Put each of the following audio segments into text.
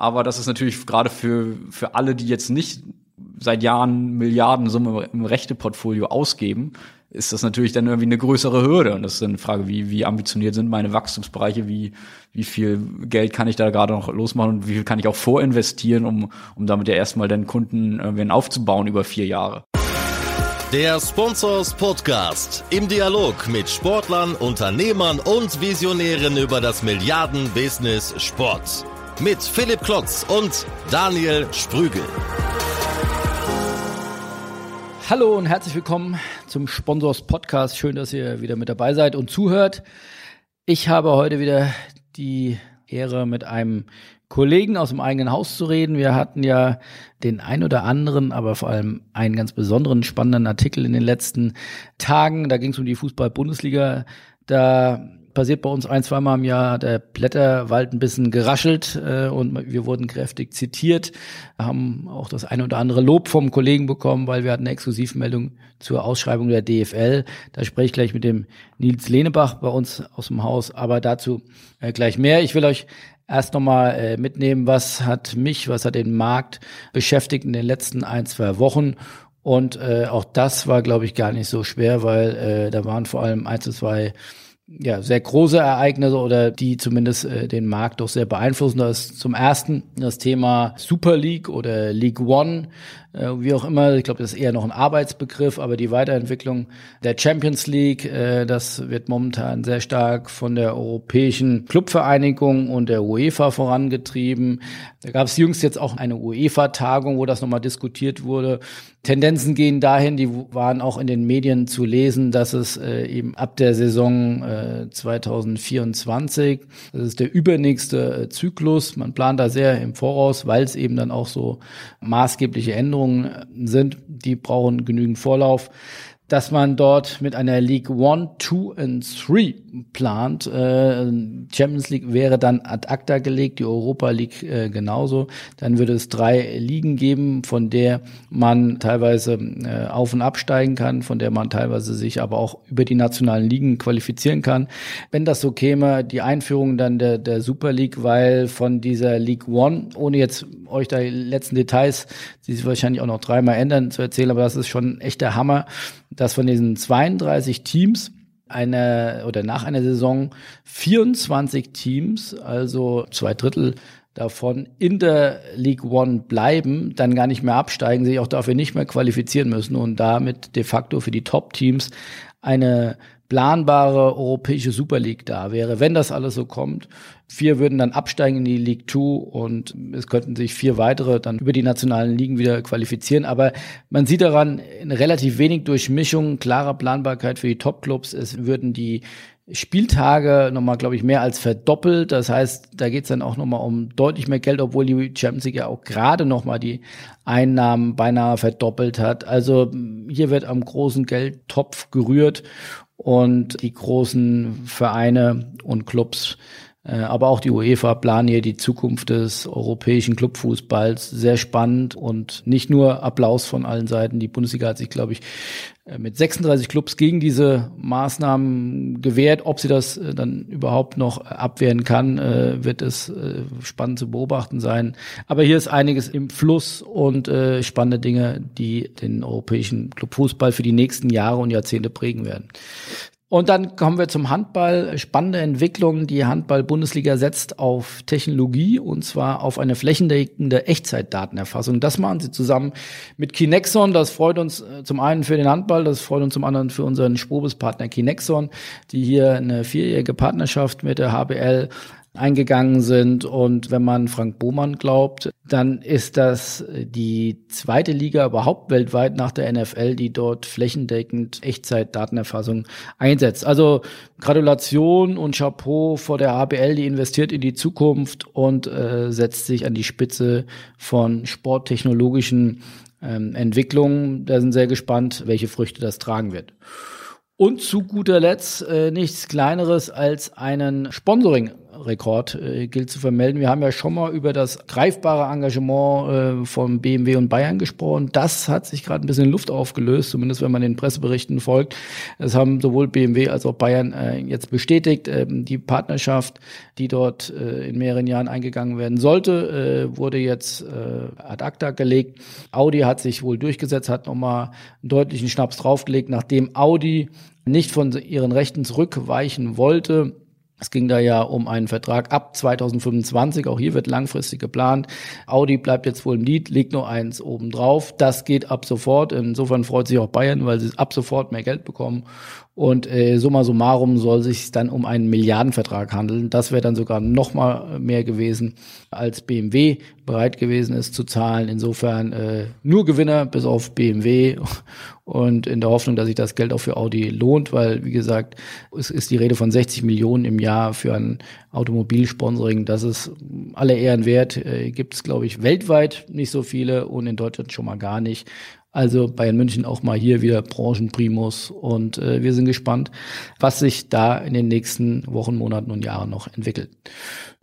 Aber das ist natürlich gerade für, für alle, die jetzt nicht seit Jahren Milliardensumme im Rechteportfolio ausgeben, ist das natürlich dann irgendwie eine größere Hürde. Und das ist eine Frage, wie, wie ambitioniert sind meine Wachstumsbereiche, wie, wie viel Geld kann ich da gerade noch losmachen und wie viel kann ich auch vorinvestieren, um, um damit ja erstmal den Kunden irgendwie aufzubauen über vier Jahre. Der Sponsors Podcast im Dialog mit Sportlern, Unternehmern und Visionären über das Milliarden-Business Sport. Mit Philipp Klotz und Daniel Sprügel. Hallo und herzlich willkommen zum Sponsors Podcast. Schön, dass ihr wieder mit dabei seid und zuhört. Ich habe heute wieder die Ehre, mit einem Kollegen aus dem eigenen Haus zu reden. Wir hatten ja den ein oder anderen, aber vor allem einen ganz besonderen spannenden Artikel in den letzten Tagen. Da ging es um die Fußball-Bundesliga. Da passiert bei uns ein, zweimal im Jahr der Blätterwald ein bisschen geraschelt äh, und wir wurden kräftig zitiert, haben auch das eine oder andere Lob vom Kollegen bekommen, weil wir hatten eine Exklusivmeldung zur Ausschreibung der DFL. Da spreche ich gleich mit dem Nils Lehnebach bei uns aus dem Haus, aber dazu äh, gleich mehr. Ich will euch erst nochmal äh, mitnehmen, was hat mich, was hat den Markt beschäftigt in den letzten ein, zwei Wochen. Und äh, auch das war, glaube ich, gar nicht so schwer, weil äh, da waren vor allem ein, zwei ja, sehr große Ereignisse oder die zumindest äh, den Markt doch sehr beeinflussen. Das ist zum ersten das Thema Super League oder League One, wie auch immer. Ich glaube, das ist eher noch ein Arbeitsbegriff, aber die Weiterentwicklung der Champions League, äh, das wird momentan sehr stark von der Europäischen Clubvereinigung und der UEFA vorangetrieben. Da gab es jüngst jetzt auch eine UEFA-Tagung, wo das nochmal diskutiert wurde. Tendenzen gehen dahin, die waren auch in den Medien zu lesen, dass es äh, eben ab der Saison äh, 2024, das ist der übernächste äh, Zyklus, man plant da sehr im Voraus, weil es eben dann auch so maßgebliche Änderungen äh, sind, die brauchen genügend Vorlauf dass man dort mit einer League One, Two and Three plant. Äh, Champions League wäre dann ad acta gelegt, die Europa League äh, genauso. Dann würde es drei Ligen geben, von der man teilweise äh, auf und absteigen kann, von der man teilweise sich aber auch über die nationalen Ligen qualifizieren kann. Wenn das so käme, die Einführung dann der, der Super League, weil von dieser League One, ohne jetzt euch da die letzten Details, die sich wahrscheinlich auch noch dreimal ändern, zu erzählen, aber das ist schon ein echter Hammer dass von diesen 32 Teams eine oder nach einer Saison 24 Teams, also zwei Drittel davon in der League One bleiben, dann gar nicht mehr absteigen, sich auch dafür nicht mehr qualifizieren müssen und damit de facto für die Top-Teams eine planbare europäische Super League da wäre, wenn das alles so kommt. Vier würden dann absteigen in die League Two und es könnten sich vier weitere dann über die nationalen Ligen wieder qualifizieren. Aber man sieht daran relativ wenig Durchmischung, klare Planbarkeit für die Top-Clubs. Es würden die Spieltage nochmal, glaube ich, mehr als verdoppelt. Das heißt, da geht es dann auch nochmal um deutlich mehr Geld, obwohl die Champions League ja auch gerade nochmal die Einnahmen beinahe verdoppelt hat. Also hier wird am großen Geldtopf gerührt und die großen Vereine und Clubs aber auch die UEFA planen hier die Zukunft des europäischen Clubfußballs sehr spannend und nicht nur Applaus von allen Seiten. Die Bundesliga hat sich, glaube ich, äh, mit 36 Clubs gegen diese Maßnahmen gewehrt. Ob sie das äh, dann überhaupt noch abwehren kann, wird es spannend zu beobachten sein. Aber hier ist einiges im Fluss und spannende Dinge, die den europäischen Clubfußball für die nächsten Jahre und Jahrzehnte prägen werden. Und dann kommen wir zum Handball. Spannende Entwicklung. Die Handball-Bundesliga setzt auf Technologie und zwar auf eine flächendeckende Echtzeitdatenerfassung. Das machen sie zusammen mit Kinexon. Das freut uns äh, zum einen für den Handball, das freut uns zum anderen für unseren Spobis-Partner Kinexon, die hier eine vierjährige Partnerschaft mit der HBL eingegangen sind. Und wenn man Frank Bohmann glaubt, dann ist das die zweite Liga überhaupt weltweit nach der NFL, die dort flächendeckend Echtzeitdatenerfassung einsetzt. Also Gratulation und Chapeau vor der HBL, die investiert in die Zukunft und äh, setzt sich an die Spitze von sporttechnologischen ähm, Entwicklungen. Da sind sehr gespannt, welche Früchte das tragen wird. Und zu guter Letzt äh, nichts Kleineres als einen Sponsoring Rekord äh, gilt zu vermelden. Wir haben ja schon mal über das greifbare Engagement äh, von BMW und Bayern gesprochen. Das hat sich gerade ein bisschen in Luft aufgelöst, zumindest wenn man den Presseberichten folgt. Es haben sowohl BMW als auch Bayern äh, jetzt bestätigt, äh, die Partnerschaft, die dort äh, in mehreren Jahren eingegangen werden sollte, äh, wurde jetzt äh, ad acta gelegt. Audi hat sich wohl durchgesetzt, hat nochmal einen deutlichen Schnaps draufgelegt, nachdem Audi nicht von ihren Rechten zurückweichen wollte. Es ging da ja um einen Vertrag ab 2025. Auch hier wird langfristig geplant. Audi bleibt jetzt wohl im Lied, legt nur eins oben drauf. Das geht ab sofort. Insofern freut sich auch Bayern, weil sie ab sofort mehr Geld bekommen. Und äh, summa summarum soll sich dann um einen Milliardenvertrag handeln. Das wäre dann sogar noch mal mehr gewesen, als BMW bereit gewesen ist zu zahlen. Insofern äh, nur Gewinner bis auf BMW und in der Hoffnung, dass sich das Geld auch für Audi lohnt, weil wie gesagt, es ist die Rede von 60 Millionen im Jahr für ein Automobilsponsoring. Das ist alle Ehren wert. Äh, Gibt es, glaube ich, weltweit nicht so viele und in Deutschland schon mal gar nicht. Also Bayern München auch mal hier wieder Branchenprimus. Und äh, wir sind gespannt, was sich da in den nächsten Wochen, Monaten und Jahren noch entwickelt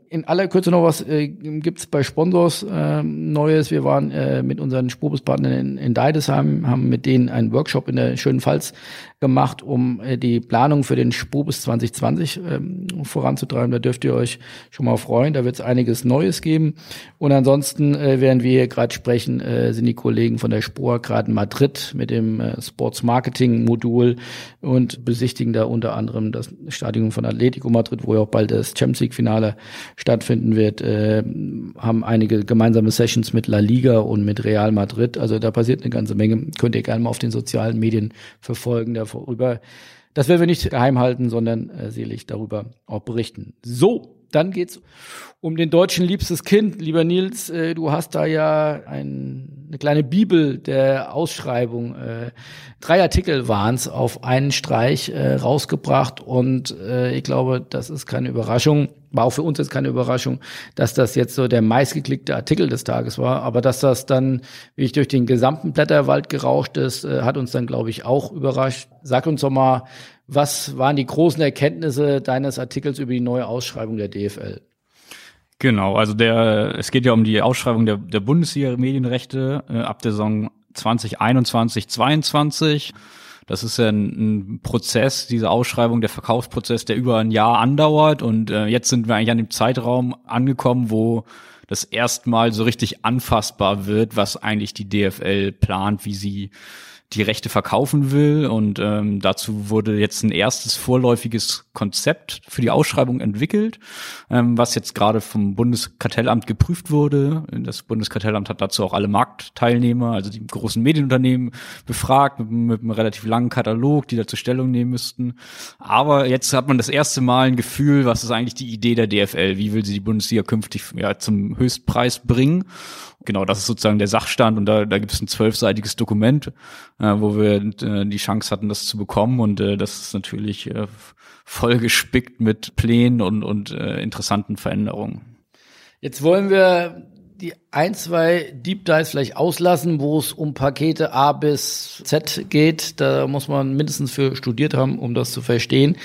in aller Kürze noch was äh, gibt es bei Sponsors äh, Neues. Wir waren äh, mit unseren Spobus-Partnern in, in Deidesheim, haben mit denen einen Workshop in der schönen Pfalz gemacht, um äh, die Planung für den Spobus 2020 ähm, voranzutreiben. Da dürft ihr euch schon mal freuen. Da wird es einiges Neues geben. Und ansonsten, äh, während wir hier gerade sprechen, äh, sind die Kollegen von der Spor gerade in Madrid mit dem äh, Sports Marketing Modul und besichtigen da unter anderem das Stadion von Atletico Madrid, wo ja auch bald das Champions League Finale stattfinden wird, äh, haben einige gemeinsame Sessions mit La Liga und mit Real Madrid. Also da passiert eine ganze Menge. Könnt ihr gerne mal auf den sozialen Medien verfolgen, darüber. Das werden wir nicht geheim halten, sondern äh, selig darüber auch berichten. So, dann geht's um den deutschen liebstes Kind. Lieber Nils, äh, du hast da ja ein, eine kleine Bibel der Ausschreibung. Äh, drei Artikel waren's auf einen Streich äh, rausgebracht und äh, ich glaube, das ist keine Überraschung. War auch für uns jetzt keine Überraschung, dass das jetzt so der meistgeklickte Artikel des Tages war. Aber dass das dann, wie ich durch den gesamten Blätterwald gerauscht ist, äh, hat uns dann, glaube ich, auch überrascht. Sag uns doch mal, was waren die großen Erkenntnisse deines Artikels über die neue Ausschreibung der DFL? Genau, also der, es geht ja um die Ausschreibung der, der Bundesliga-Medienrechte äh, ab der Saison 2021, 22. Das ist ja ein, ein, Prozess, diese Ausschreibung, der Verkaufsprozess, der über ein Jahr andauert. Und äh, jetzt sind wir eigentlich an dem Zeitraum angekommen, wo das erstmal so richtig anfassbar wird, was eigentlich die DFL plant, wie sie die Rechte verkaufen will. Und ähm, dazu wurde jetzt ein erstes vorläufiges Konzept für die Ausschreibung entwickelt, ähm, was jetzt gerade vom Bundeskartellamt geprüft wurde. Das Bundeskartellamt hat dazu auch alle Marktteilnehmer, also die großen Medienunternehmen, befragt mit, mit einem relativ langen Katalog, die dazu Stellung nehmen müssten. Aber jetzt hat man das erste Mal ein Gefühl, was ist eigentlich die Idee der DFL? Wie will sie die Bundesliga künftig ja, zum Höchstpreis bringen? Genau, das ist sozusagen der Sachstand und da, da gibt es ein zwölfseitiges Dokument, äh, wo wir äh, die Chance hatten, das zu bekommen und äh, das ist natürlich äh, voll gespickt mit Plänen und, und äh, interessanten Veränderungen. Jetzt wollen wir die ein, zwei Deep Dives vielleicht auslassen, wo es um Pakete A bis Z geht. Da muss man mindestens für studiert haben, um das zu verstehen.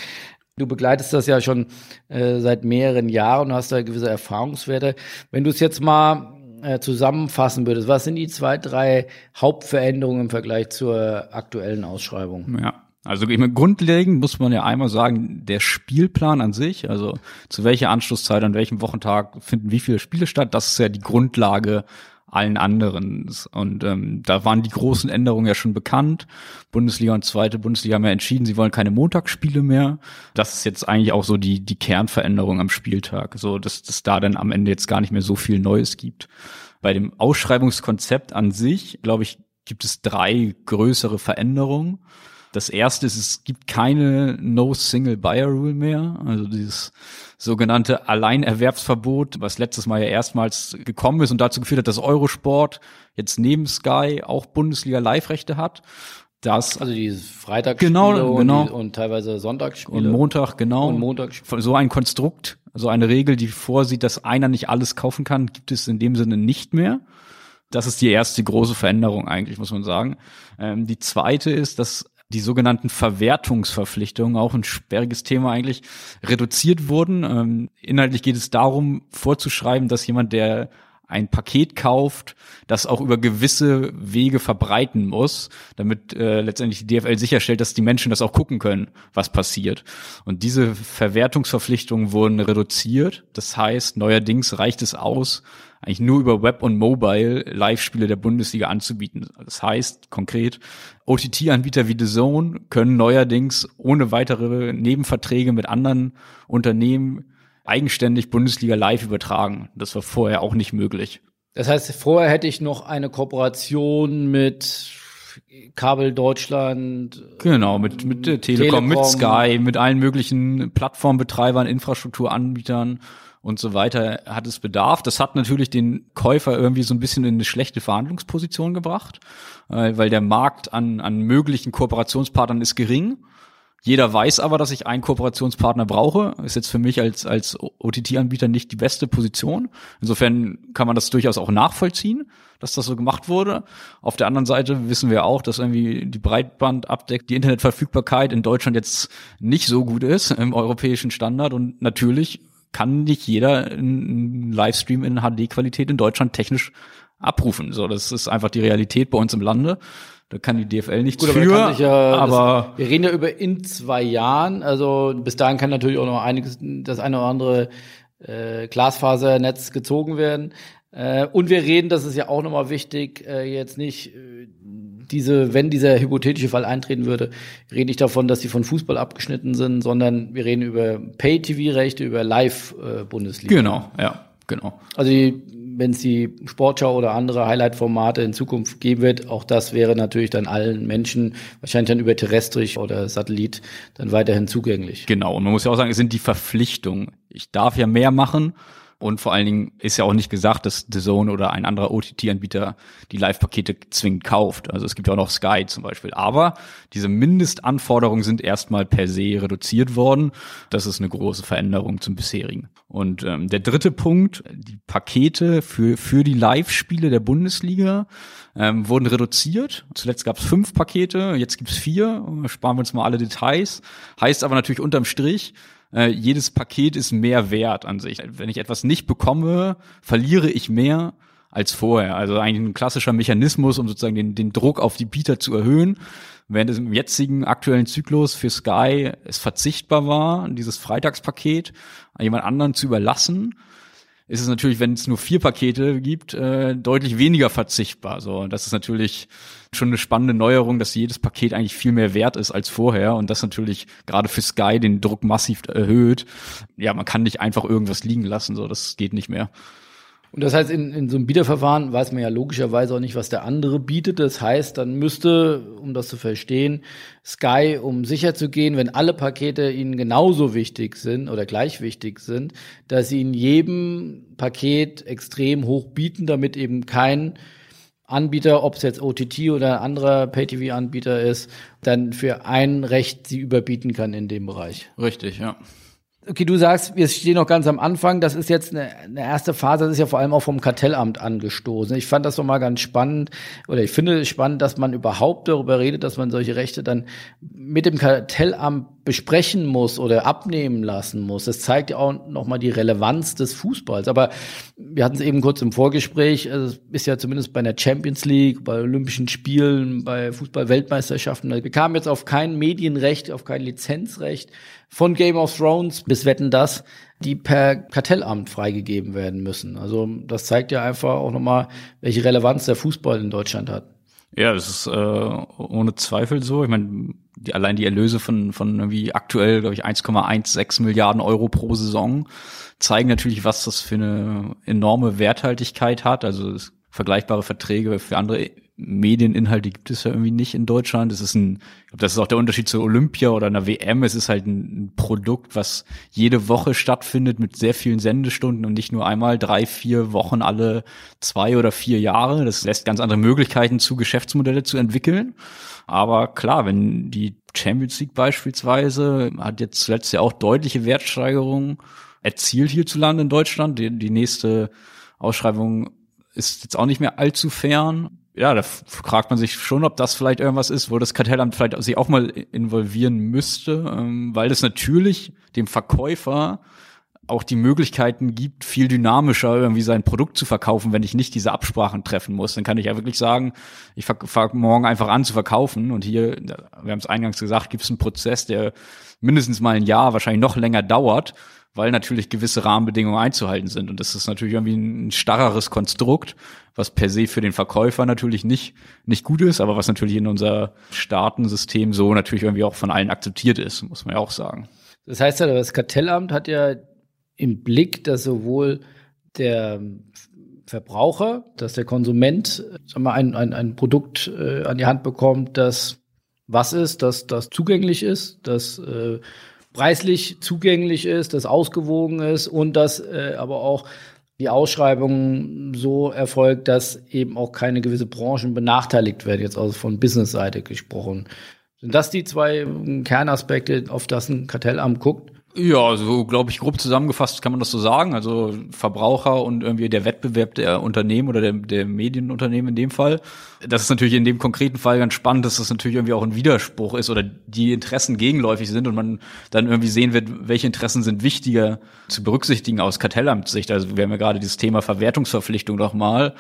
Du begleitest das ja schon äh, seit mehreren Jahren und hast da gewisse Erfahrungswerte. Wenn du es jetzt mal äh, zusammenfassen würdest, was sind die zwei, drei Hauptveränderungen im Vergleich zur aktuellen Ausschreibung? Ja. Also ich meine, grundlegend muss man ja einmal sagen, der Spielplan an sich, also zu welcher Anschlusszeit, an welchem Wochentag finden wie viele Spiele statt, das ist ja die Grundlage allen anderen. Und ähm, da waren die großen Änderungen ja schon bekannt. Bundesliga und zweite Bundesliga haben ja entschieden, sie wollen keine Montagsspiele mehr. Das ist jetzt eigentlich auch so die, die Kernveränderung am Spieltag. So, dass dass da dann am Ende jetzt gar nicht mehr so viel Neues gibt. Bei dem Ausschreibungskonzept an sich, glaube ich, gibt es drei größere Veränderungen. Das erste ist, es gibt keine No Single Buyer Rule mehr, also dieses sogenannte Alleinerwerbsverbot, was letztes Mal ja erstmals gekommen ist und dazu geführt hat, dass Eurosport jetzt neben Sky auch Bundesliga Live-Rechte hat. Das, also dieses Freitagsspiele genau, genau. Und, die, und teilweise Sonntagsspiele. Und Montag, genau. Und Montagsspiele. So ein Konstrukt, so eine Regel, die vorsieht, dass einer nicht alles kaufen kann, gibt es in dem Sinne nicht mehr. Das ist die erste große Veränderung eigentlich, muss man sagen. Ähm, die zweite ist, dass die sogenannten Verwertungsverpflichtungen, auch ein sperriges Thema eigentlich, reduziert wurden. Ähm, inhaltlich geht es darum, vorzuschreiben, dass jemand, der ein Paket kauft, das auch über gewisse Wege verbreiten muss, damit äh, letztendlich die DFL sicherstellt, dass die Menschen das auch gucken können, was passiert. Und diese Verwertungsverpflichtungen wurden reduziert. Das heißt, neuerdings reicht es aus, eigentlich nur über Web und Mobile Live-Spiele der Bundesliga anzubieten. Das heißt konkret, OTT-Anbieter wie The Zone können neuerdings ohne weitere Nebenverträge mit anderen Unternehmen eigenständig Bundesliga live übertragen. Das war vorher auch nicht möglich. Das heißt, vorher hätte ich noch eine Kooperation mit Kabel Deutschland. Genau, mit, mit Telekom, Telekom, mit Sky, mit allen möglichen Plattformbetreibern, Infrastrukturanbietern und so weiter hat es Bedarf. Das hat natürlich den Käufer irgendwie so ein bisschen in eine schlechte Verhandlungsposition gebracht, äh, weil der Markt an, an möglichen Kooperationspartnern ist gering. Jeder weiß aber, dass ich einen Kooperationspartner brauche. Ist jetzt für mich als, als OTT-Anbieter nicht die beste Position. Insofern kann man das durchaus auch nachvollziehen, dass das so gemacht wurde. Auf der anderen Seite wissen wir auch, dass irgendwie die Breitband abdeckt, die Internetverfügbarkeit in Deutschland jetzt nicht so gut ist im europäischen Standard. Und natürlich kann nicht jeder einen Livestream in HD-Qualität in Deutschland technisch abrufen. So, das ist einfach die Realität bei uns im Lande. Da kann die DFL nichts Gut, für. Aber, ja, aber das, wir reden ja über in zwei Jahren. Also bis dahin kann natürlich auch noch einiges, das eine oder andere äh, Glasfasernetz gezogen werden. Äh, und wir reden, das ist ja auch nochmal wichtig, äh, jetzt nicht äh, diese, wenn dieser hypothetische Fall eintreten würde, rede ich davon, dass sie von Fußball abgeschnitten sind, sondern wir reden über Pay-TV-Rechte, über Live-Bundesliga. Genau, ja, genau. Also wenn es die Sportschau oder andere Highlight-Formate in Zukunft geben wird, auch das wäre natürlich dann allen Menschen wahrscheinlich dann über terrestrisch oder Satellit dann weiterhin zugänglich. Genau. Und man muss ja auch sagen, es sind die Verpflichtungen. Ich darf ja mehr machen und vor allen Dingen ist ja auch nicht gesagt, dass The Zone oder ein anderer OTT-Anbieter die Live-Pakete zwingend kauft. Also es gibt ja auch noch Sky zum Beispiel. Aber diese Mindestanforderungen sind erstmal per se reduziert worden. Das ist eine große Veränderung zum bisherigen. Und ähm, der dritte Punkt, die Pakete für, für die Live-Spiele der Bundesliga ähm, wurden reduziert. Zuletzt gab es fünf Pakete, jetzt gibt es vier. Sparen wir uns mal alle Details. Heißt aber natürlich unterm Strich, äh, jedes Paket ist mehr wert an sich. Wenn ich etwas nicht bekomme, verliere ich mehr als vorher. Also eigentlich ein klassischer Mechanismus, um sozusagen den, den Druck auf die Bieter zu erhöhen. Während es im jetzigen aktuellen Zyklus für Sky es verzichtbar war, dieses Freitagspaket an jemand anderen zu überlassen, ist es natürlich, wenn es nur vier Pakete gibt, äh, deutlich weniger verzichtbar. So, das ist natürlich schon eine spannende Neuerung, dass jedes Paket eigentlich viel mehr wert ist als vorher und das natürlich gerade für Sky den Druck massiv erhöht. Ja, man kann nicht einfach irgendwas liegen lassen, so das geht nicht mehr. Und das heißt, in, in so einem Bieterverfahren weiß man ja logischerweise auch nicht, was der andere bietet. Das heißt, dann müsste, um das zu verstehen, Sky, um sicher zu gehen, wenn alle Pakete ihnen genauso wichtig sind oder gleich wichtig sind, dass sie in jedem Paket extrem hoch bieten, damit eben kein Anbieter, ob es jetzt OTT oder ein anderer Pay-TV-Anbieter ist, dann für ein Recht sie überbieten kann in dem Bereich. Richtig, ja. Okay, du sagst, wir stehen noch ganz am Anfang. Das ist jetzt eine, eine erste Phase. Das ist ja vor allem auch vom Kartellamt angestoßen. Ich fand das doch mal ganz spannend oder ich finde es spannend, dass man überhaupt darüber redet, dass man solche Rechte dann mit dem Kartellamt besprechen muss oder abnehmen lassen muss. Das zeigt ja auch nochmal die Relevanz des Fußballs. Aber wir hatten es eben kurz im Vorgespräch. Es ist ja zumindest bei der Champions League, bei Olympischen Spielen, bei Fußball-Weltmeisterschaften. Wir kamen jetzt auf kein Medienrecht, auf kein Lizenzrecht von Game of Thrones bis Wetten das, die per Kartellamt freigegeben werden müssen. Also das zeigt ja einfach auch nochmal, welche Relevanz der Fußball in Deutschland hat. Ja, das ist äh, ohne Zweifel so. Ich meine, die, allein die Erlöse von, von irgendwie aktuell, glaube ich, 1,16 Milliarden Euro pro Saison zeigen natürlich, was das für eine enorme Werthaltigkeit hat. Also vergleichbare Verträge für andere Medieninhalte gibt es ja irgendwie nicht in Deutschland. Es ist ein, ich glaube, das ist auch der Unterschied zu Olympia oder einer WM. Es ist halt ein, Produkt, was jede Woche stattfindet mit sehr vielen Sendestunden und nicht nur einmal drei, vier Wochen alle zwei oder vier Jahre. Das lässt ganz andere Möglichkeiten zu Geschäftsmodelle zu entwickeln. Aber klar, wenn die Champions League beispielsweise hat jetzt zuletzt ja auch deutliche Wertsteigerungen erzielt hierzulande in Deutschland. Die, die nächste Ausschreibung ist jetzt auch nicht mehr allzu fern ja, da fragt man sich schon, ob das vielleicht irgendwas ist, wo das Kartellamt vielleicht sich auch mal involvieren müsste, ähm, weil es natürlich dem Verkäufer auch die Möglichkeiten gibt, viel dynamischer irgendwie sein Produkt zu verkaufen, wenn ich nicht diese Absprachen treffen muss. Dann kann ich ja wirklich sagen, ich fange morgen einfach an zu verkaufen und hier, wir haben es eingangs gesagt, gibt es einen Prozess, der mindestens mal ein Jahr, wahrscheinlich noch länger dauert, weil natürlich gewisse Rahmenbedingungen einzuhalten sind. Und das ist natürlich irgendwie ein starreres Konstrukt, was per se für den Verkäufer natürlich nicht, nicht gut ist, aber was natürlich in unser Staatensystem so natürlich irgendwie auch von allen akzeptiert ist, muss man ja auch sagen. Das heißt ja, das Kartellamt hat ja im Blick, dass sowohl der Verbraucher, dass der Konsument sagen wir, ein, ein, ein Produkt äh, an die Hand bekommt, das was ist, dass das zugänglich ist, das äh, preislich zugänglich ist, das ausgewogen ist und dass äh, aber auch die Ausschreibung so erfolgt, dass eben auch keine gewisse Branchen benachteiligt werden, jetzt also von Business-Seite gesprochen. Sind das die zwei Kernaspekte, auf das ein Kartellamt guckt? Ja, so glaube ich grob zusammengefasst kann man das so sagen. Also Verbraucher und irgendwie der Wettbewerb der Unternehmen oder der, der Medienunternehmen in dem Fall. Das ist natürlich in dem konkreten Fall ganz spannend, dass das natürlich irgendwie auch ein Widerspruch ist oder die Interessen gegenläufig sind und man dann irgendwie sehen wird, welche Interessen sind wichtiger zu berücksichtigen aus Kartellamtssicht. Also wir haben ja gerade dieses Thema Verwertungsverpflichtung noch mal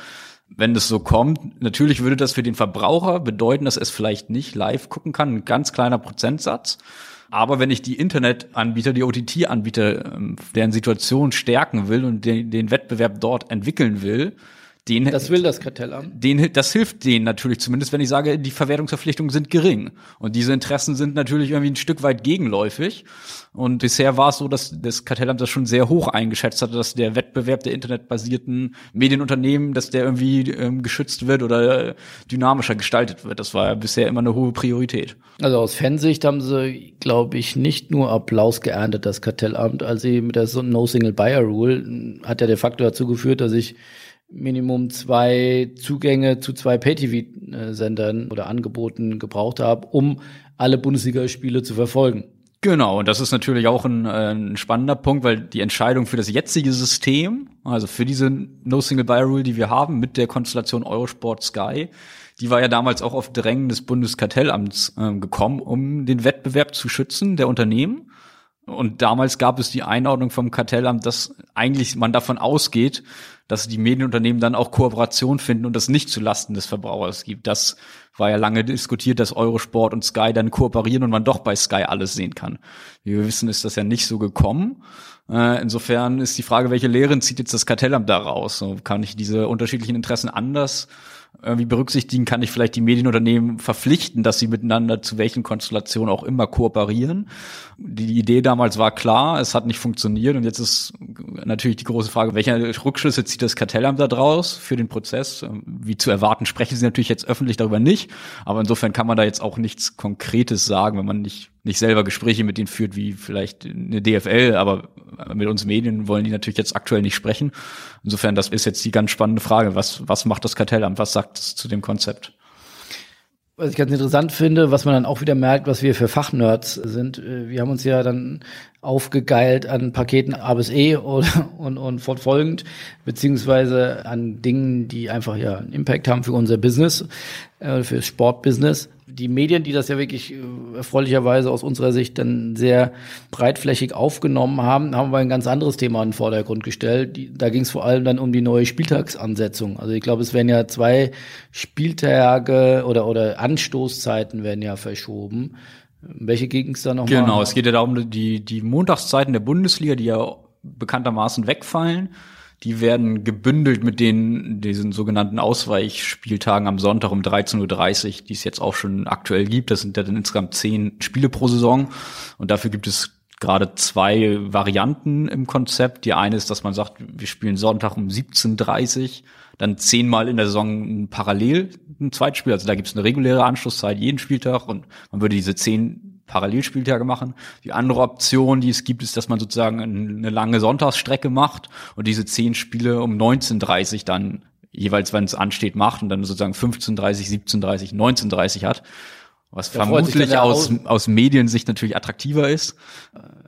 wenn das so kommt, natürlich würde das für den Verbraucher bedeuten, dass es vielleicht nicht live gucken kann, ein ganz kleiner Prozentsatz. Aber wenn ich die Internetanbieter, die OTT-Anbieter, ähm, deren Situation stärken will und den, den Wettbewerb dort entwickeln will, den, das will das Kartellamt. Den, das hilft denen natürlich zumindest, wenn ich sage, die Verwertungsverpflichtungen sind gering. Und diese Interessen sind natürlich irgendwie ein Stück weit gegenläufig. Und bisher war es so, dass das Kartellamt das schon sehr hoch eingeschätzt hatte, dass der Wettbewerb der internetbasierten Medienunternehmen, dass der irgendwie ähm, geschützt wird oder äh, dynamischer gestaltet wird. Das war ja bisher immer eine hohe Priorität. Also aus Fansicht haben sie, glaube ich, nicht nur Applaus geerntet, das Kartellamt, als sie mit der No Single Buyer Rule hat ja de facto dazu geführt, dass ich Minimum zwei Zugänge zu zwei Pay-TV-Sendern oder Angeboten gebraucht habe, um alle Bundesligaspiele zu verfolgen. Genau, und das ist natürlich auch ein, äh, ein, spannender Punkt, weil die Entscheidung für das jetzige System, also für diese No Single Buyer Rule, die wir haben mit der Konstellation Eurosport Sky, die war ja damals auch auf Drängen des Bundeskartellamts äh, gekommen, um den Wettbewerb zu schützen der Unternehmen. Und damals gab es die Einordnung vom Kartellamt, dass eigentlich man davon ausgeht, dass die Medienunternehmen dann auch Kooperation finden und das nicht zu Lasten des Verbrauchers gibt. Das war ja lange diskutiert, dass Eurosport und Sky dann kooperieren und man doch bei Sky alles sehen kann. Wie wir wissen, ist das ja nicht so gekommen. Äh, insofern ist die Frage, welche Lehren zieht jetzt das Kartellamt da raus? So, kann ich diese unterschiedlichen Interessen anders irgendwie berücksichtigen, kann ich vielleicht die Medienunternehmen verpflichten, dass sie miteinander zu welchen Konstellationen auch immer kooperieren. Die Idee damals war klar, es hat nicht funktioniert und jetzt ist natürlich die große Frage, welche Rückschlüsse zieht das Kartellamt da draus für den Prozess? Wie zu erwarten, sprechen sie natürlich jetzt öffentlich darüber nicht, aber insofern kann man da jetzt auch nichts Konkretes sagen, wenn man nicht nicht selber Gespräche mit denen führt, wie vielleicht eine DFL, aber mit uns Medien wollen die natürlich jetzt aktuell nicht sprechen. Insofern, das ist jetzt die ganz spannende Frage. Was, was macht das Kartellamt? Was sagt es zu dem Konzept? Was ich ganz interessant finde, was man dann auch wieder merkt, was wir für Fachnerds sind. Äh, wir haben uns ja dann aufgegeilt an Paketen A bis E und, und, und fortfolgend, beziehungsweise an Dingen, die einfach ja einen Impact haben für unser Business, äh, für Sportbusiness die Medien, die das ja wirklich äh, erfreulicherweise aus unserer Sicht dann sehr breitflächig aufgenommen haben, haben wir ein ganz anderes Thema in den Vordergrund gestellt. Die, da ging es vor allem dann um die neue Spieltagsansetzung. Also ich glaube, es werden ja zwei Spieltage oder, oder Anstoßzeiten werden ja verschoben. Welche ging es da nochmal? Genau, es geht ja darum, die, die Montagszeiten der Bundesliga, die ja bekanntermaßen wegfallen die werden gebündelt mit den diesen sogenannten Ausweichspieltagen am Sonntag um 13.30 Uhr, die es jetzt auch schon aktuell gibt. Das sind ja dann insgesamt zehn Spiele pro Saison. Und dafür gibt es gerade zwei Varianten im Konzept. Die eine ist, dass man sagt, wir spielen Sonntag um 17.30 Uhr, dann zehnmal in der Saison parallel ein Zweitspiel. Also da gibt es eine reguläre Anschlusszeit jeden Spieltag und man würde diese zehn Parallelspieltage machen. Die andere Option, die es gibt, ist, dass man sozusagen eine lange Sonntagsstrecke macht und diese zehn Spiele um 19.30 dann jeweils, wenn es ansteht, macht und dann sozusagen 15.30, 17.30, 19.30 hat. Was da vermutlich aus, aus Mediensicht natürlich attraktiver ist.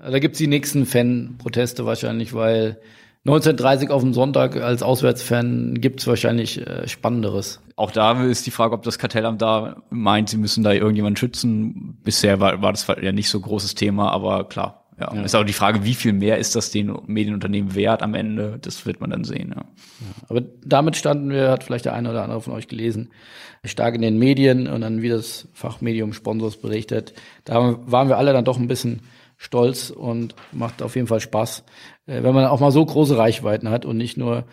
Da gibt's die nächsten Fan-Proteste wahrscheinlich, weil 1930 auf dem Sonntag als Auswärtsfan gibt's wahrscheinlich äh, Spannenderes. auch da ist die Frage, ob das Kartellamt da meint, sie müssen da irgendjemanden schützen. Bisher war, war das ja nicht so großes Thema, aber klar, ja, ja. ist auch die Frage, wie viel mehr ist das den Medienunternehmen wert am Ende? Das wird man dann sehen. Ja. ja. aber damit standen wir, hat vielleicht der eine oder andere von euch gelesen, stark in den Medien und dann wie das Fachmedium Sponsors berichtet. Da waren wir alle dann doch ein bisschen stolz und macht auf jeden Fall Spaß, wenn man auch mal so große Reichweiten hat und nicht nur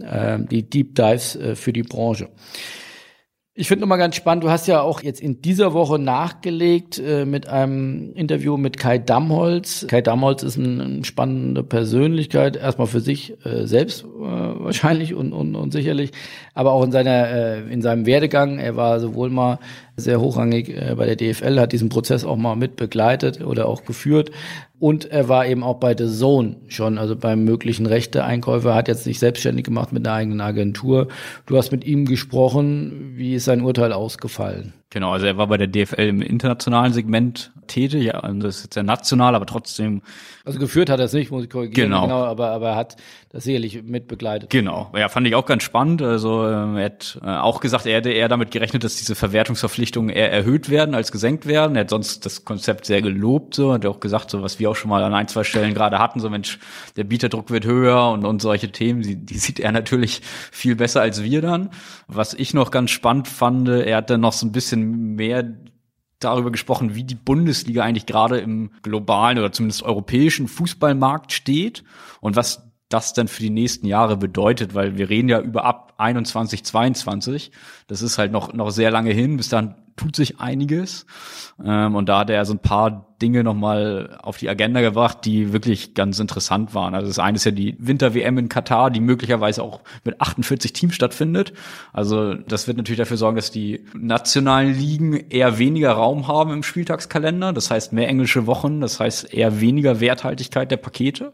äh, die Deep Dives äh, für die Branche. Ich finde nochmal ganz spannend, du hast ja auch jetzt in dieser Woche nachgelegt äh, mit einem Interview mit Kai Damholz. Kai Damholz ist eine ein spannende Persönlichkeit, erstmal für sich äh, selbst äh, wahrscheinlich und, und, und sicherlich, aber auch in seiner äh, in seinem Werdegang. Er war sowohl mal sehr hochrangig äh, bei der DFL, hat diesen Prozess auch mal mit begleitet oder auch geführt, und er war eben auch bei The Zone schon, also beim möglichen Rechte-Einkäufer, hat jetzt sich selbstständig gemacht mit einer eigenen Agentur. Du hast mit ihm gesprochen. Wie ist sein Urteil ausgefallen? Genau, also er war bei der DFL im internationalen Segment tätig, ja, also das ist jetzt ja national, aber trotzdem. Also geführt hat er es nicht, muss ich korrigieren, genau. genau aber, aber er hat das sicherlich mit begleitet. Genau, ja, fand ich auch ganz spannend. Also äh, er hat äh, auch gesagt, er hätte eher damit gerechnet, dass diese Verwertungsverpflichtungen eher erhöht werden als gesenkt werden. Er hat sonst das Konzept sehr gelobt, so, hat auch gesagt, so was wir auch schon mal an ein, zwei Stellen gerade hatten, so Mensch, der Bieterdruck wird höher und, und solche Themen, die, die sieht er natürlich viel besser als wir dann. Was ich noch ganz spannend fand, er hat dann noch so ein bisschen bisschen mehr darüber gesprochen, wie die Bundesliga eigentlich gerade im globalen oder zumindest europäischen Fußballmarkt steht und was das dann für die nächsten Jahre bedeutet, weil wir reden ja über ab 21, 22. Das ist halt noch, noch sehr lange hin. Bis dann tut sich einiges. Ähm, und da hat er so ein paar Dinge nochmal auf die Agenda gebracht, die wirklich ganz interessant waren. Also das eine ist ja die Winter-WM in Katar, die möglicherweise auch mit 48 Teams stattfindet. Also das wird natürlich dafür sorgen, dass die nationalen Ligen eher weniger Raum haben im Spieltagskalender. Das heißt mehr englische Wochen, das heißt eher weniger Werthaltigkeit der Pakete.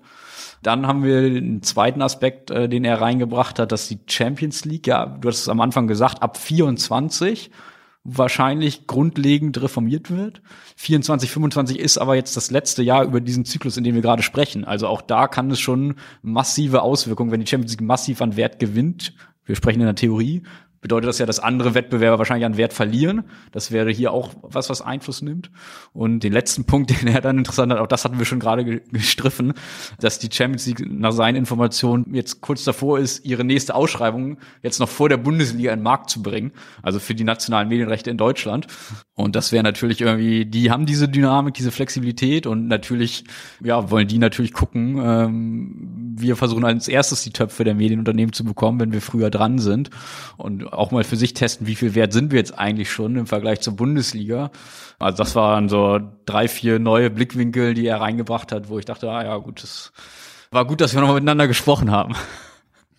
Dann haben wir den zweiten Aspekt, äh, den er reingebracht hat, dass die Champions League, ja, du hast es am Anfang gesagt, ab 24 wahrscheinlich grundlegend reformiert wird. 24, 25 ist aber jetzt das letzte Jahr über diesen Zyklus, in dem wir gerade sprechen. Also auch da kann es schon massive Auswirkungen, wenn die Champions League massiv an Wert gewinnt. Wir sprechen in der Theorie, bedeutet das ja, dass andere Wettbewerber wahrscheinlich an Wert verlieren. Das wäre hier auch was, was Einfluss nimmt. Und den letzten Punkt, den er dann interessant hat, auch das hatten wir schon gerade gestriffen, dass die Champions League nach seinen Informationen jetzt kurz davor ist, ihre nächste Ausschreibung jetzt noch vor der Bundesliga in den Markt zu bringen. Also für die nationalen Medienrechte in Deutschland. Und das wäre natürlich irgendwie, die haben diese Dynamik, diese Flexibilität und natürlich, ja, wollen die natürlich gucken. Ähm, wir versuchen als erstes die Töpfe der Medienunternehmen zu bekommen, wenn wir früher dran sind. Und auch mal für sich testen, wie viel wert sind wir jetzt eigentlich schon im Vergleich zur Bundesliga. Also das waren so drei, vier neue Blickwinkel, die er reingebracht hat, wo ich dachte, ah ja gut, das war gut, dass wir noch miteinander gesprochen haben.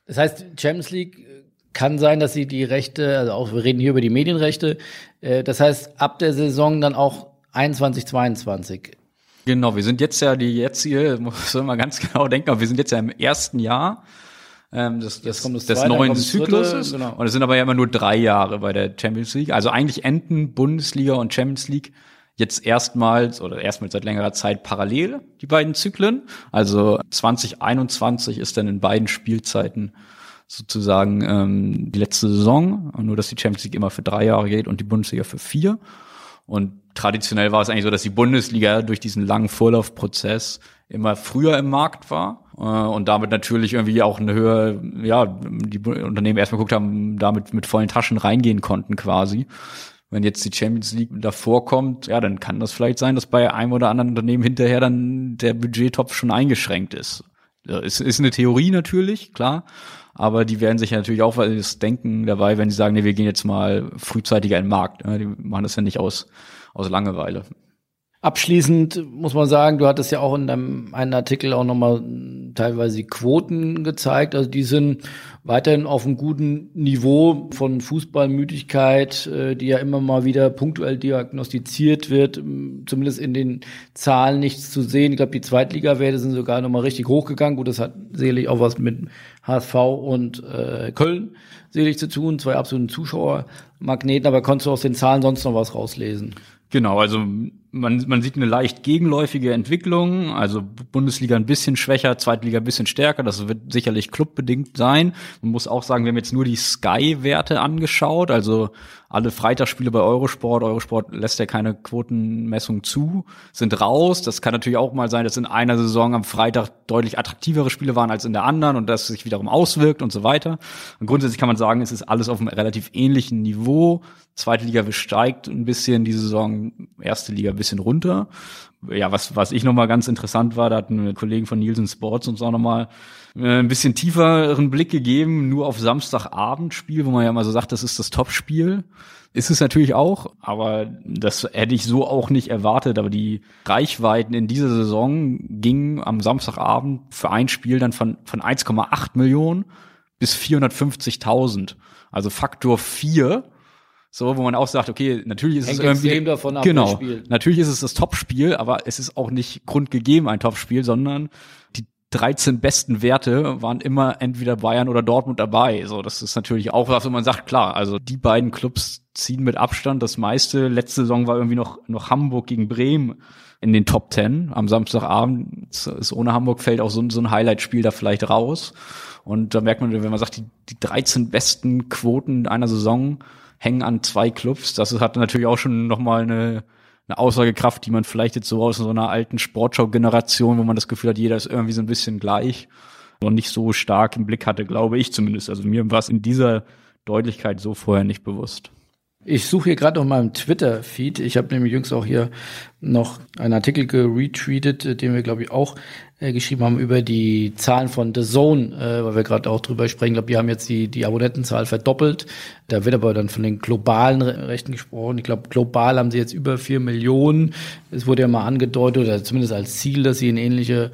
Das heißt, Champions League kann sein, dass sie die Rechte, also auch wir reden hier über die Medienrechte, äh, das heißt ab der Saison dann auch 21, 22. Genau, wir sind jetzt ja die jetzige, muss man ganz genau denken, aber wir sind jetzt ja im ersten Jahr ähm, des, des, des, des neuen Zykluses. Genau. Und es sind aber ja immer nur drei Jahre bei der Champions League. Also eigentlich enden Bundesliga und Champions League jetzt erstmals oder erstmals seit längerer Zeit parallel, die beiden Zyklen. Also 2021 ist dann in beiden Spielzeiten sozusagen ähm, die letzte Saison, nur dass die Champions League immer für drei Jahre geht und die Bundesliga für vier. Und traditionell war es eigentlich so, dass die Bundesliga durch diesen langen Vorlaufprozess immer früher im Markt war äh, und damit natürlich irgendwie auch eine höhere, ja, die Unternehmen erstmal geguckt haben, damit mit vollen Taschen reingehen konnten quasi. Wenn jetzt die Champions League davor kommt, ja, dann kann das vielleicht sein, dass bei einem oder anderen Unternehmen hinterher dann der Budgettopf schon eingeschränkt ist. Es ist eine Theorie natürlich, klar. Aber die werden sich ja natürlich auch was denken dabei, wenn sie sagen, nee, wir gehen jetzt mal frühzeitiger in den Markt. Die machen das ja nicht aus, aus Langeweile. Abschließend muss man sagen, du hattest ja auch in deinem einen Artikel auch nochmal teilweise die Quoten gezeigt. Also die sind weiterhin auf einem guten Niveau von Fußballmüdigkeit, äh, die ja immer mal wieder punktuell diagnostiziert wird, zumindest in den Zahlen nichts zu sehen. Ich glaube, die Zweitligawerte sind sogar nochmal richtig hochgegangen. Gut, das hat sicherlich auch was mit HSV und äh, Köln sicherlich zu tun, zwei absoluten Zuschauermagneten, aber konntest du aus den Zahlen sonst noch was rauslesen? Genau, also man, man sieht eine leicht gegenläufige Entwicklung, also Bundesliga ein bisschen schwächer, Zweitliga ein bisschen stärker, das wird sicherlich clubbedingt sein. Man muss auch sagen, wir haben jetzt nur die Sky-Werte angeschaut, also alle Freitagsspiele bei Eurosport, Eurosport lässt ja keine Quotenmessung zu, sind raus. Das kann natürlich auch mal sein, dass in einer Saison am Freitag deutlich attraktivere Spiele waren als in der anderen und das sich wiederum auswirkt und so weiter. Und grundsätzlich kann man sagen, es ist alles auf einem relativ ähnlichen Niveau. Zweite Liga steigt ein bisschen, die Saison erste Liga ein bisschen runter. Ja, was, was ich nochmal ganz interessant war, da hatten Kollegen von Nielsen Sports uns auch nochmal äh, ein bisschen tieferen Blick gegeben, nur auf Samstagabendspiel, wo man ja mal so sagt, das ist das Topspiel. Ist es natürlich auch, aber das hätte ich so auch nicht erwartet. Aber die Reichweiten in dieser Saison gingen am Samstagabend für ein Spiel dann von, von 1,8 Millionen bis 450.000. Also Faktor 4 so, wo man auch sagt, okay, natürlich ist Hängt es irgendwie davon ab, genau, natürlich ist es das Topspiel, aber es ist auch nicht grundgegeben ein Topspiel, sondern die 13 besten Werte waren immer entweder Bayern oder Dortmund dabei. So, das ist natürlich auch was, wo man sagt, klar, also die beiden Clubs ziehen mit Abstand das meiste. Letzte Saison war irgendwie noch noch Hamburg gegen Bremen in den Top 10 am Samstagabend. Ist ohne Hamburg fällt auch so, so ein Highlight-Spiel da vielleicht raus. Und da merkt man, wenn man sagt, die, die 13 besten Quoten einer Saison hängen an zwei Clubs. Das hat natürlich auch schon nochmal eine, eine Aussagekraft, die man vielleicht jetzt so aus so einer alten Sportschau-Generation, wo man das Gefühl hat, jeder ist irgendwie so ein bisschen gleich, noch nicht so stark im Blick hatte, glaube ich zumindest. Also mir war es in dieser Deutlichkeit so vorher nicht bewusst. Ich suche hier gerade noch mal im Twitter-Feed. Ich habe nämlich jüngst auch hier noch einen Artikel geretweetet, äh, den wir, glaube ich, auch äh, geschrieben haben über die Zahlen von The Zone, äh, weil wir gerade auch drüber sprechen. Ich glaube, die haben jetzt die, die Abonnentenzahl verdoppelt. Da wird aber dann von den globalen Rechten gesprochen. Ich glaube, global haben sie jetzt über vier Millionen. Es wurde ja mal angedeutet, oder zumindest als Ziel, dass sie in ähnliche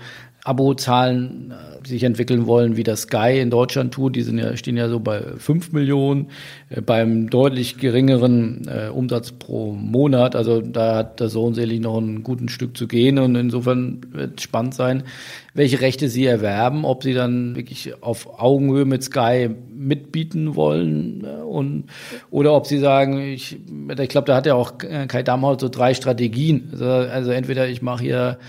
Abozahlen äh, sich entwickeln wollen, wie das Sky in Deutschland tut. Die sind ja, stehen ja so bei fünf Millionen, äh, beim deutlich geringeren äh, Umsatz pro Monat. Also da hat der Sohn sicherlich noch ein gutes Stück zu gehen und insofern wird spannend sein, welche Rechte sie erwerben, ob sie dann wirklich auf Augenhöhe mit Sky mitbieten wollen äh, und oder ob sie sagen, ich, ich glaube, da hat ja auch Kai Damholz so drei Strategien. Also, also entweder ich mache hier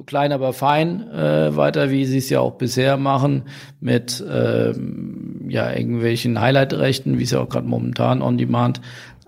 so klein, aber fein äh, weiter, wie sie es ja auch bisher machen, mit ähm, ja irgendwelchen Highlight-Rechten, wie es ja auch gerade momentan on demand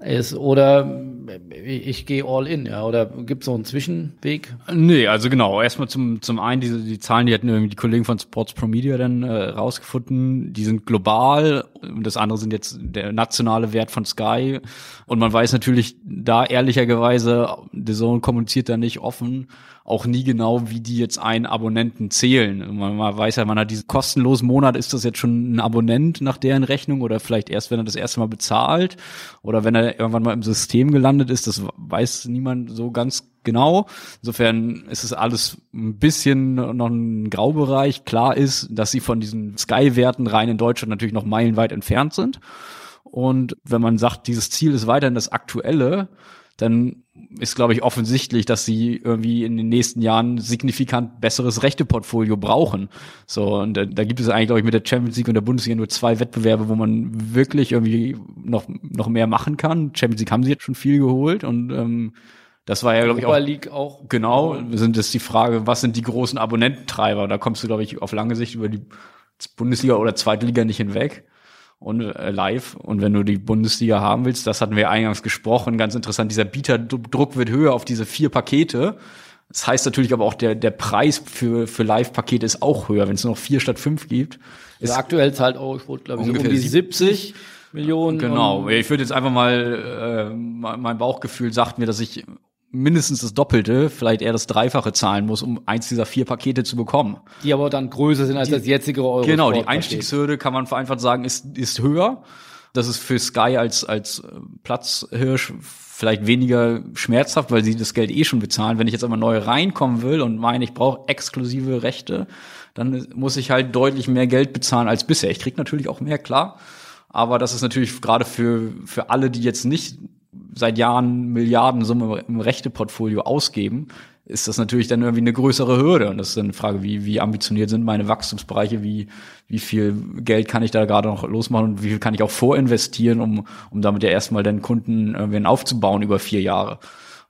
ist. Oder ich gehe all in, ja. Oder gibt es so einen Zwischenweg? Nee, also genau. Erstmal zum, zum einen, diese, die Zahlen, die hatten irgendwie die Kollegen von Sports Pro Media dann äh, rausgefunden, die sind global. Und das andere sind jetzt der nationale Wert von Sky. Und man weiß natürlich da ehrlicherweise, The Zone kommuniziert da nicht offen, auch nie genau, wie die jetzt einen Abonnenten zählen. Man, man weiß ja, man hat diesen kostenlosen Monat, ist das jetzt schon ein Abonnent nach deren Rechnung oder vielleicht erst, wenn er das erste Mal bezahlt oder wenn er irgendwann mal im System gelandet ist, das weiß niemand so ganz genau. Insofern ist es alles ein bisschen noch ein Graubereich. Klar ist, dass sie von diesen Sky-Werten rein in Deutschland natürlich noch meilenweit entfernt sind. Und wenn man sagt, dieses Ziel ist weiterhin das aktuelle, dann ist, glaube ich, offensichtlich, dass sie irgendwie in den nächsten Jahren signifikant besseres Rechteportfolio brauchen. So, und da, da gibt es eigentlich, glaube ich, mit der Champions League und der Bundesliga nur zwei Wettbewerbe, wo man wirklich irgendwie noch, noch mehr machen kann. Champions League haben sie jetzt schon viel geholt und ähm, das war ja, glaube ich, auch, League auch. Genau, sind das die Frage, was sind die großen Abonnententreiber? Da kommst du, glaube ich, auf lange Sicht über die Bundesliga oder Zweite Liga nicht hinweg und äh, live. Und wenn du die Bundesliga haben willst, das hatten wir eingangs gesprochen, ganz interessant, dieser Bieterdruck wird höher auf diese vier Pakete. Das heißt natürlich aber auch, der, der Preis für, für Live-Pakete ist auch höher, wenn es nur noch vier statt fünf gibt. Also aktuell zahlt Eurosport, glaube ich, ungefähr um die 70 Millionen. Genau. Ich würde jetzt einfach mal, äh, mein Bauchgefühl sagt mir, dass ich mindestens das Doppelte, vielleicht eher das Dreifache zahlen muss, um eins dieser vier Pakete zu bekommen. Die aber dann größer sind als die, das jetzige Euro. Genau, die Einstiegshürde kann man vereinfacht sagen, ist, ist höher. Das ist für Sky als, als äh, Platzhirsch vielleicht weniger schmerzhaft, weil sie das Geld eh schon bezahlen. Wenn ich jetzt aber neu reinkommen will und meine, ich brauche exklusive Rechte, dann muss ich halt deutlich mehr Geld bezahlen als bisher. Ich krieg natürlich auch mehr, klar. Aber das ist natürlich gerade für, für alle, die jetzt nicht seit Jahren Milliardensumme im Rechteportfolio ausgeben, ist das natürlich dann irgendwie eine größere Hürde. Und das ist dann eine Frage, wie, wie ambitioniert sind meine Wachstumsbereiche, wie, wie viel Geld kann ich da gerade noch losmachen und wie viel kann ich auch vorinvestieren, um, um damit ja erstmal den Kunden irgendwie aufzubauen über vier Jahre.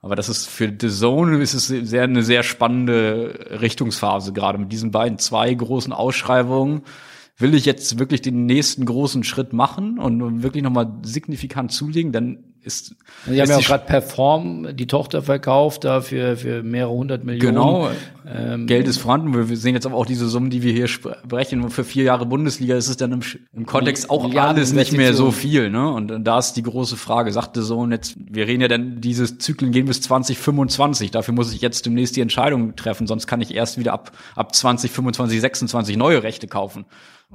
Aber das ist für The Zone ist es sehr, eine sehr spannende Richtungsphase, gerade mit diesen beiden zwei großen Ausschreibungen will ich jetzt wirklich den nächsten großen Schritt machen und wirklich nochmal signifikant zulegen, dann ist. Sie haben ja auch gerade Perform die Tochter verkauft, da für, für mehrere hundert Millionen. Genau. Ähm, Geld ist vorhanden. Wir sehen jetzt aber auch diese Summen, die wir hier sprechen. Für vier Jahre Bundesliga ist es dann im, im Kontext auch Milliarden alles nicht mehr so viel. Ne? Und, und da ist die große Frage. Sagte so, und jetzt, wir reden ja dann, diese Zyklen gehen bis 2025. Dafür muss ich jetzt demnächst die Entscheidung treffen. Sonst kann ich erst wieder ab, ab 2025, 26 neue Rechte kaufen.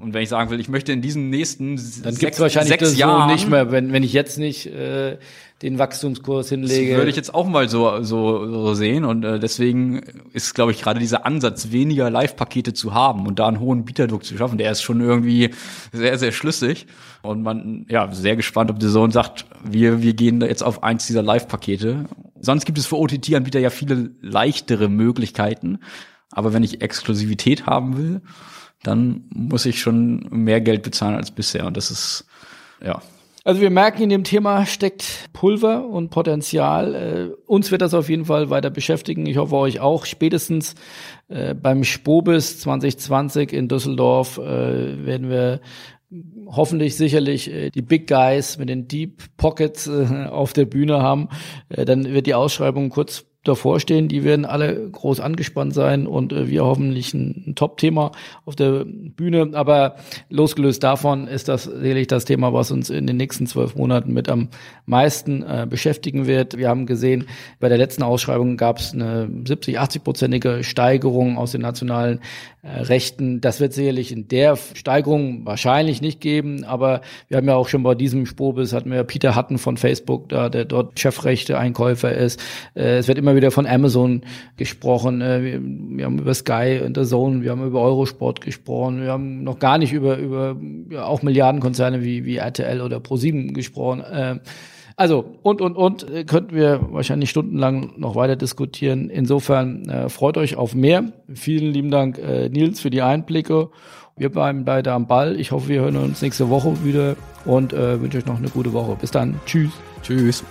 Und wenn ich sagen will, ich möchte in diesen nächsten dann sechs, wahrscheinlich sechs Jahren nicht mehr, wenn, wenn ich jetzt nicht äh, den Wachstumskurs hinlege. Das würde ich jetzt auch mal so so, so sehen und äh, deswegen ist, glaube ich, gerade dieser Ansatz, weniger Live-Pakete zu haben und da einen hohen Bieterdruck zu schaffen, der ist schon irgendwie sehr sehr schlüssig und man ja sehr gespannt, ob der Sohn sagt, wir wir gehen jetzt auf eins dieser Live-Pakete. Sonst gibt es für OTT-Anbieter ja viele leichtere Möglichkeiten, aber wenn ich Exklusivität haben will dann muss ich schon mehr Geld bezahlen als bisher. Und das ist, ja. Also wir merken, in dem Thema steckt Pulver und Potenzial. Äh, uns wird das auf jeden Fall weiter beschäftigen. Ich hoffe euch auch. Spätestens äh, beim Spobis 2020 in Düsseldorf äh, werden wir hoffentlich sicherlich äh, die Big Guys mit den Deep Pockets äh, auf der Bühne haben. Äh, dann wird die Ausschreibung kurz davor stehen, die werden alle groß angespannt sein und äh, wir hoffentlich ein, ein Top-Thema auf der Bühne. Aber losgelöst davon ist das sicherlich das Thema, was uns in den nächsten zwölf Monaten mit am meisten äh, beschäftigen wird. Wir haben gesehen, bei der letzten Ausschreibung gab es eine 70, 80-prozentige Steigerung aus den nationalen äh, Rechten. Das wird sicherlich in der Steigerung wahrscheinlich nicht geben, aber wir haben ja auch schon bei diesem Spobis hatten wir Peter Hatten von Facebook da, der dort Chefrechte-Einkäufer ist. Äh, es wird immer wieder von Amazon gesprochen. Äh, wir, haben über Sky und der Zone, wir haben über Eurosport gesprochen. Wir haben noch gar nicht über, über ja, auch Milliardenkonzerne wie, wie RTL oder ProSieben gesprochen. Äh, also und und und äh, könnten wir wahrscheinlich stundenlang noch weiter diskutieren. Insofern freut euch auf mehr. Vielen lieben Dank, Nils, für die Einblicke. Wir bleiben leider am Ball. Ich hoffe, wir hören uns nächste Woche wieder und äh, wünsche euch noch eine gute Woche. Bis dann. Tschüss. Tschüss.